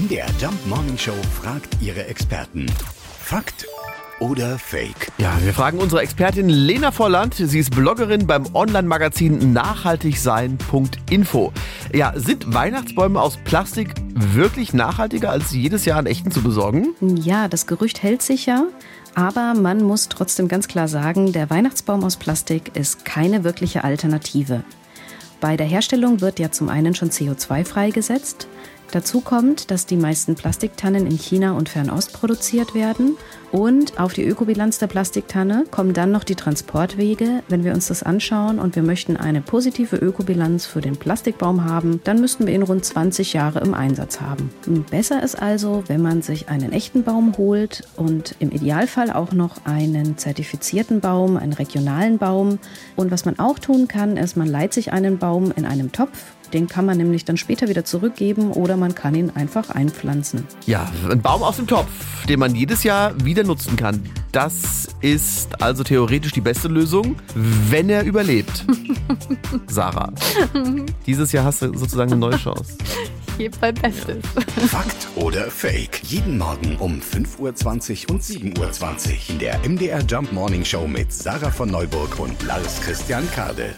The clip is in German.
MDR Jump Morning Show fragt ihre Experten. Fakt oder Fake? Ja, wir fragen unsere Expertin Lena Volland. Sie ist Bloggerin beim Online-Magazin nachhaltigsein.info. Ja, sind Weihnachtsbäume aus Plastik wirklich nachhaltiger, als jedes Jahr einen echten zu besorgen? Ja, das Gerücht hält sich ja. Aber man muss trotzdem ganz klar sagen, der Weihnachtsbaum aus Plastik ist keine wirkliche Alternative. Bei der Herstellung wird ja zum einen schon CO2 freigesetzt. Dazu kommt, dass die meisten Plastiktannen in China und Fernost produziert werden. Und auf die Ökobilanz der Plastiktanne kommen dann noch die Transportwege. Wenn wir uns das anschauen und wir möchten eine positive Ökobilanz für den Plastikbaum haben, dann müssten wir ihn rund 20 Jahre im Einsatz haben. Besser ist also, wenn man sich einen echten Baum holt und im Idealfall auch noch einen zertifizierten Baum, einen regionalen Baum. Und was man auch tun kann, ist, man leiht sich einen Baum in einem Topf den kann man nämlich dann später wieder zurückgeben oder man kann ihn einfach einpflanzen. Ja, ein Baum aus dem Topf, den man jedes Jahr wieder nutzen kann. Das ist also theoretisch die beste Lösung, wenn er überlebt. Sarah, dieses Jahr hast du sozusagen eine neue Chance. Gebe mein Bestes. Fakt oder Fake? Jeden Morgen um 5.20 Uhr und 7.20 Uhr in der MDR Jump Morning Show mit Sarah von Neuburg und Lars Christian Kade.